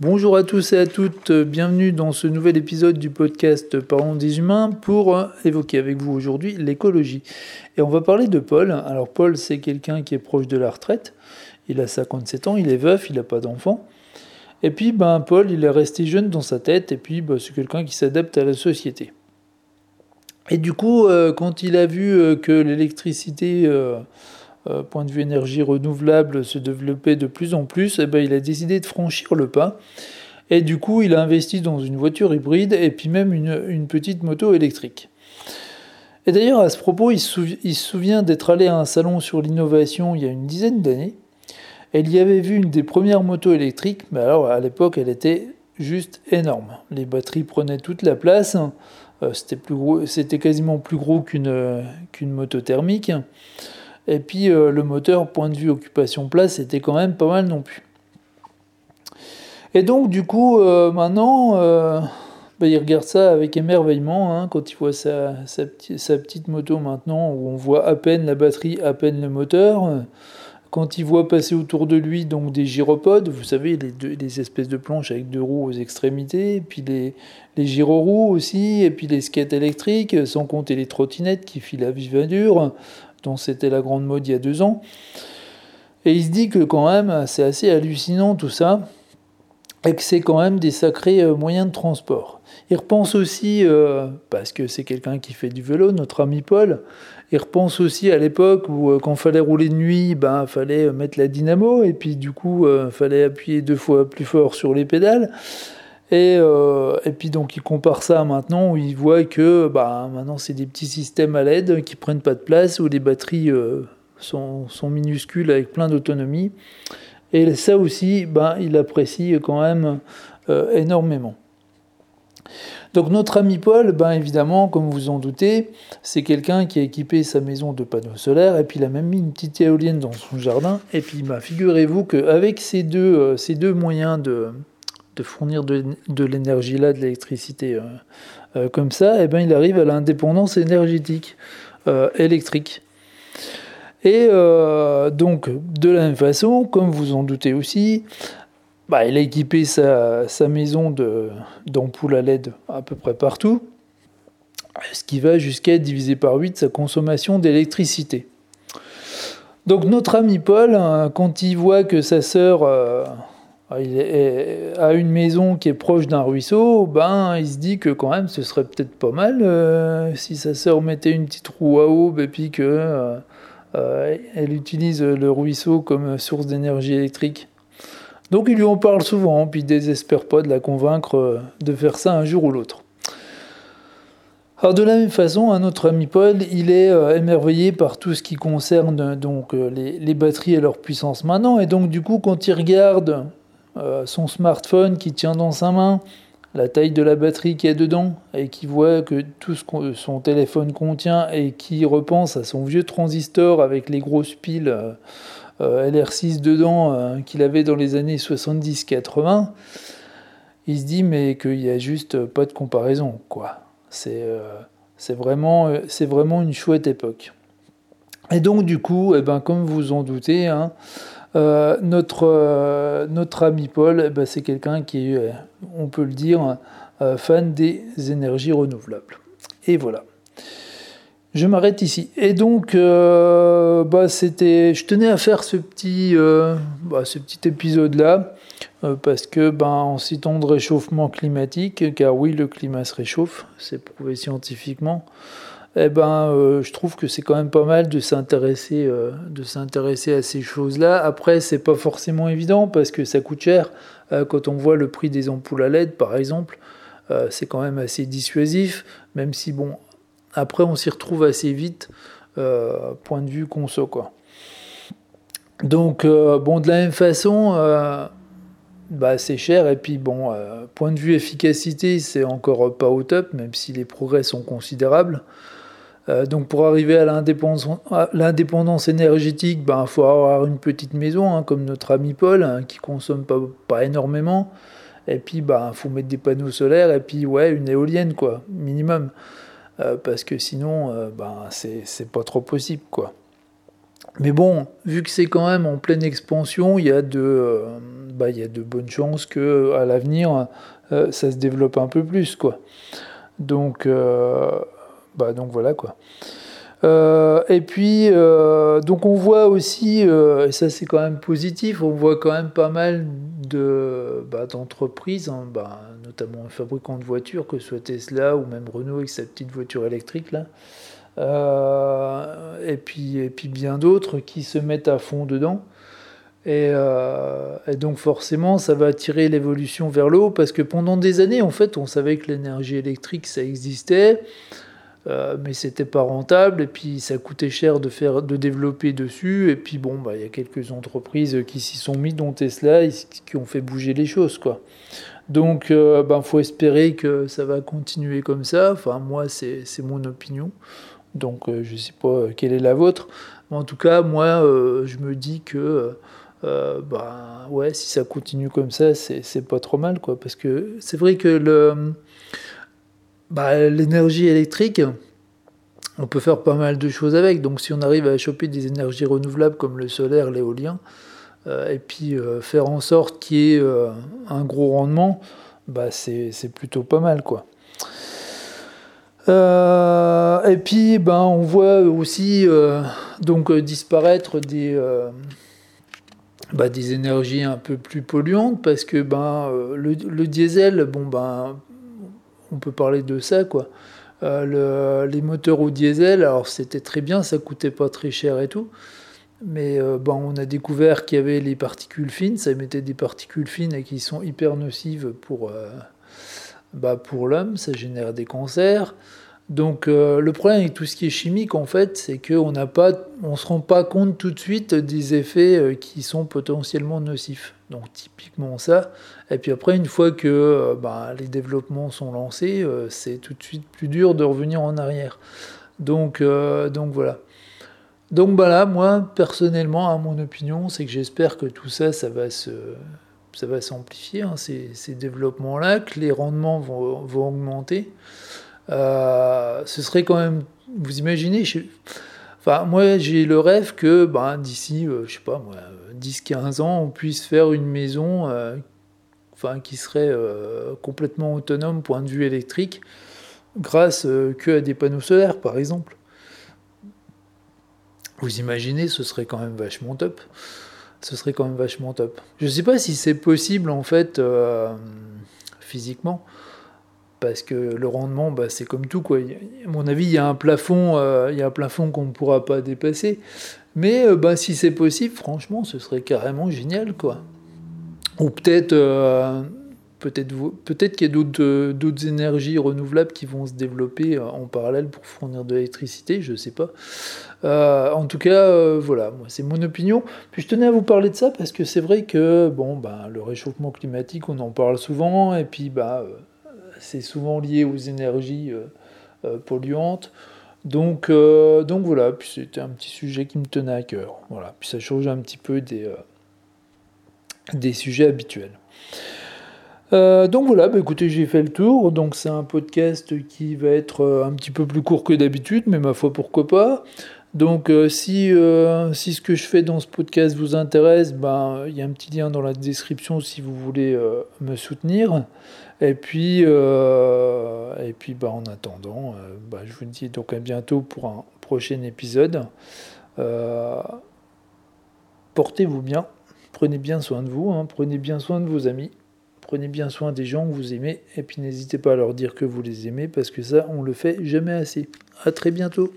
Bonjour à tous et à toutes, bienvenue dans ce nouvel épisode du podcast Parlons des humains pour évoquer avec vous aujourd'hui l'écologie. Et on va parler de Paul. Alors Paul c'est quelqu'un qui est proche de la retraite, il a 57 ans, il est veuf, il n'a pas d'enfant. Et puis ben, Paul il est resté jeune dans sa tête et puis ben, c'est quelqu'un qui s'adapte à la société. Et du coup euh, quand il a vu euh, que l'électricité... Euh, euh, point de vue énergie renouvelable se développait de plus en plus, eh ben, il a décidé de franchir le pas. Et du coup, il a investi dans une voiture hybride et puis même une, petite moto électrique. Et d'ailleurs, à ce propos, il se, souvient d'être allé à un salon sur l'innovation il y a une dizaine d'années. Et il y avait vu une des premières motos électriques, mais alors à l'époque, elle était juste énorme. Les batteries prenaient toute la place. Euh, c'était quasiment plus gros qu'une moto thermique. Et puis euh, le moteur, point de vue occupation place, c'était quand même pas mal non plus. Et donc du coup, euh, maintenant, euh, bah, il regarde ça avec émerveillement hein, quand il voit sa, petite moto maintenant, où on voit à peine la batterie, à peine le moteur. Quand il voit passer autour de lui donc des gyropodes, vous savez, les, les espèces de planches avec deux roues aux extrémités, et puis les, les gyroroues aussi, et puis les skates électriques, sans compter les trottinettes qui filent à vive allure dont c'était la grande mode il y a deux ans. Et il se dit que quand même, c'est assez hallucinant tout ça, et que c'est quand même des sacrés euh, moyens de transport. Il repense aussi, euh, parce que c'est quelqu'un qui fait du vélo, notre ami Paul, il repense aussi à l'époque où euh, quand fallait rouler de nuit, ben fallait mettre la dynamo, et puis du coup, il fallait appuyer deux fois plus fort sur les pédales. Et, euh, et, puis donc il compare ça maintenant où il voit que bah, maintenant c'est des petits systèmes à LED qui prennent pas de place, où les batteries euh, sont, minuscules avec plein d'autonomie. Et ça aussi, bah, il apprécie quand même euh, énormément. Donc notre ami Paul, ben évidemment, comme vous en doutez, c'est quelqu'un qui a équipé sa maison de panneaux solaires et puis il a même mis une petite éolienne dans son jardin. Et puis bah, figurez-vous qu'avec ces ces deux moyens de, de fournir de, l'énergie là, de l'électricité euh, euh, comme ça, et eh ben, il arrive à l'indépendance énergétique euh, électrique. Et donc, de la même façon, comme vous en doutez aussi, bah, il a équipé sa, sa maison d'ampoules à LED à peu près partout, ce qui va jusqu'à diviser par 8 sa consommation d'électricité. Donc notre ami Paul, hein, quand il voit que sa sœur ah, il a une maison qui est proche d'un ruisseau, ben il se dit que quand même ce serait peut-être pas mal euh, si sa sœur mettait une petite roue à aube et puis que euh, euh, elle utilise le ruisseau comme source d'énergie électrique. Donc il lui en parle souvent, puis il désespère pas de la convaincre de faire ça un jour ou l'autre. Alors de la même façon, un autre ami Paul, il est émerveillé par tout ce qui concerne donc les batteries et leur puissance maintenant, et donc du coup quand il regarde euh, son smartphone qui tient dans sa main, la taille de la batterie qui est dedans, et qui voit que tout ce que son téléphone contient, et qui repense à son vieux transistor avec les grosses piles euh, euh, LR6 dedans qu'il avait dans les années 70-80, il se dit mais qu'il n'y a juste pas de comparaison. quoi. C'est vraiment, vraiment une chouette époque. Et donc du coup, eh ben, comme vous en doutez, hein, euh, notre, euh, notre ami Paul, eh ben, c'est quelqu'un qui est, on peut le dire, euh, fan des énergies renouvelables. Et voilà. Je m'arrête ici. Et donc, bah, c'était, je tenais à faire ce petit, bah, ce petit épisode-là, parce que, ben, en citant de réchauffement climatique, car oui, le climat se réchauffe, c'est prouvé scientifiquement eh ben, euh, je trouve que c'est quand même pas mal de s'intéresser, euh, de s'intéresser à ces choses-là. Après, c'est pas forcément évident parce que ça coûte cher. Euh, quand on voit le prix des ampoules à LED, par exemple, c'est quand même assez dissuasif. Même si, bon, après, on s'y retrouve assez vite, point de vue conso. Donc, bon, de la même façon, bah, c'est cher. Et puis, bon, point de vue efficacité, c'est encore pas au top, même si les progrès sont considérables. Euh, donc pour arriver à l'indépendance énergétique, il ben, faut avoir une petite maison, hein, comme notre ami Paul, hein, qui consomme pas, pas énormément. Et puis il ben, faut mettre des panneaux solaires et puis ouais, une éolienne, quoi, minimum. Euh, parce que sinon, euh, ben, c'est pas trop possible. quoi. Mais bon, vu que c'est quand même en pleine expansion, il y a de, bah, il y a de bonnes chances que à l'avenir, ça se développe un peu plus, quoi. Donc, bah, donc voilà, quoi. Euh, et puis, euh, donc on voit aussi, euh, et ça c'est quand même positif, on voit quand même pas mal de, bah, d'entreprises, hein, bah, notamment un fabricant de voitures, que ce soit Tesla ou même Renault avec sa petite voiture électrique là, et, puis, et puis bien d'autres qui se mettent à fond dedans. Et, et, donc forcément, ça va attirer l'évolution vers le haut, parce que pendant des années, en fait, on savait que l'énergie électrique, ça existait. Euh, mais c'était pas rentable et puis ça coûtait cher de faire de développer dessus et puis bon bah il y a quelques entreprises qui s'y sont mis dont Tesla qui ont fait bouger les choses quoi. Donc euh, ben, faut espérer que ça va continuer comme ça. Enfin moi c'est mon opinion. Donc euh, je sais pas quelle est la vôtre. Mais en tout cas moi je me dis que bah ouais si ça continue comme ça c'est pas trop mal quoi. Parce que c'est vrai que le bah, l'énergie électrique, on peut faire pas mal de choses avec. Donc si on arrive à choper des énergies renouvelables comme le solaire, l'éolien, euh, et puis euh, faire en sorte qu'il y ait euh, un gros rendement, bah, c'est plutôt pas mal. quoi. et puis ben, on voit aussi donc, disparaître des, bah, des énergies un peu plus polluantes parce que ben, le, le diesel, bon ben on peut parler de ça, quoi. Euh, les moteurs au diesel, alors c'était très bien, ça coûtait pas très cher et tout. Mais bon, on a découvert qu'il y avait les particules fines, ça émettait des particules fines et qui sont hyper nocives pour, euh, bah, pour l'homme, ça génère des cancers. Donc euh, le problème avec tout ce qui est chimique, en fait, c'est qu'on n'a pas, on se rend pas compte tout de suite des effets euh, qui sont potentiellement nocifs. Donc typiquement ça. Et puis après, une fois que euh, bah, les développements sont lancés, c'est tout de suite plus dur de revenir en arrière. Donc, donc voilà. Donc voilà, moi personnellement, à mon opinion, c'est que j'espère que tout ça, ça va se, ça va s'amplifier, hein, ces, ces développements-là, que les rendements vont, vont augmenter. Euh, ce serait quand même, vous imaginez, enfin moi j'ai le rêve que ben, d'ici, euh, je sais pas moi, 10-15 ans, on puisse faire une maison euh, enfin, qui serait complètement autonome point de vue électrique, grâce que à des panneaux solaires par exemple. Vous imaginez, ce serait quand même vachement top. Ce serait quand même vachement top. Je ne sais pas si c'est possible en fait physiquement parce que le rendement, bah, c'est comme tout. Quoi. À mon avis, il y a un plafond, euh, il y a un plafond qu'on ne pourra pas dépasser. Mais euh, bah, si c'est possible, franchement, ce serait carrément génial. Quoi. Ou peut-être euh, peut-être qu'il y a d'autres énergies renouvelables qui vont se développer en parallèle pour fournir de l'électricité, je ne sais pas. en tout cas, voilà, moi c'est mon opinion. Puis je tenais à vous parler de ça parce que c'est vrai que bon, bah, le réchauffement climatique, on en parle souvent, et puis bah c'est souvent lié aux énergies euh, euh, polluantes. Donc, euh, donc voilà, puis c'était un petit sujet qui me tenait à cœur. Voilà, puis ça change un petit peu des, des sujets habituels. donc voilà, bah écoutez, j'ai fait le tour. Donc c'est un podcast qui va être un petit peu plus court que d'habitude, mais ma foi, pourquoi pas. Donc si, si ce que je fais dans ce podcast vous intéresse, ben, il y a un petit lien dans la description si vous voulez me soutenir. Et puis, euh, et puis bah, en attendant, euh, bah, je vous dis donc à bientôt pour un prochain épisode. Euh, portez-vous bien, prenez bien soin de vous, hein. prenez bien soin de vos amis, prenez bien soin des gens que vous aimez, et puis n'hésitez pas à leur dire que vous les aimez, parce que ça, on le fait jamais assez. À très bientôt.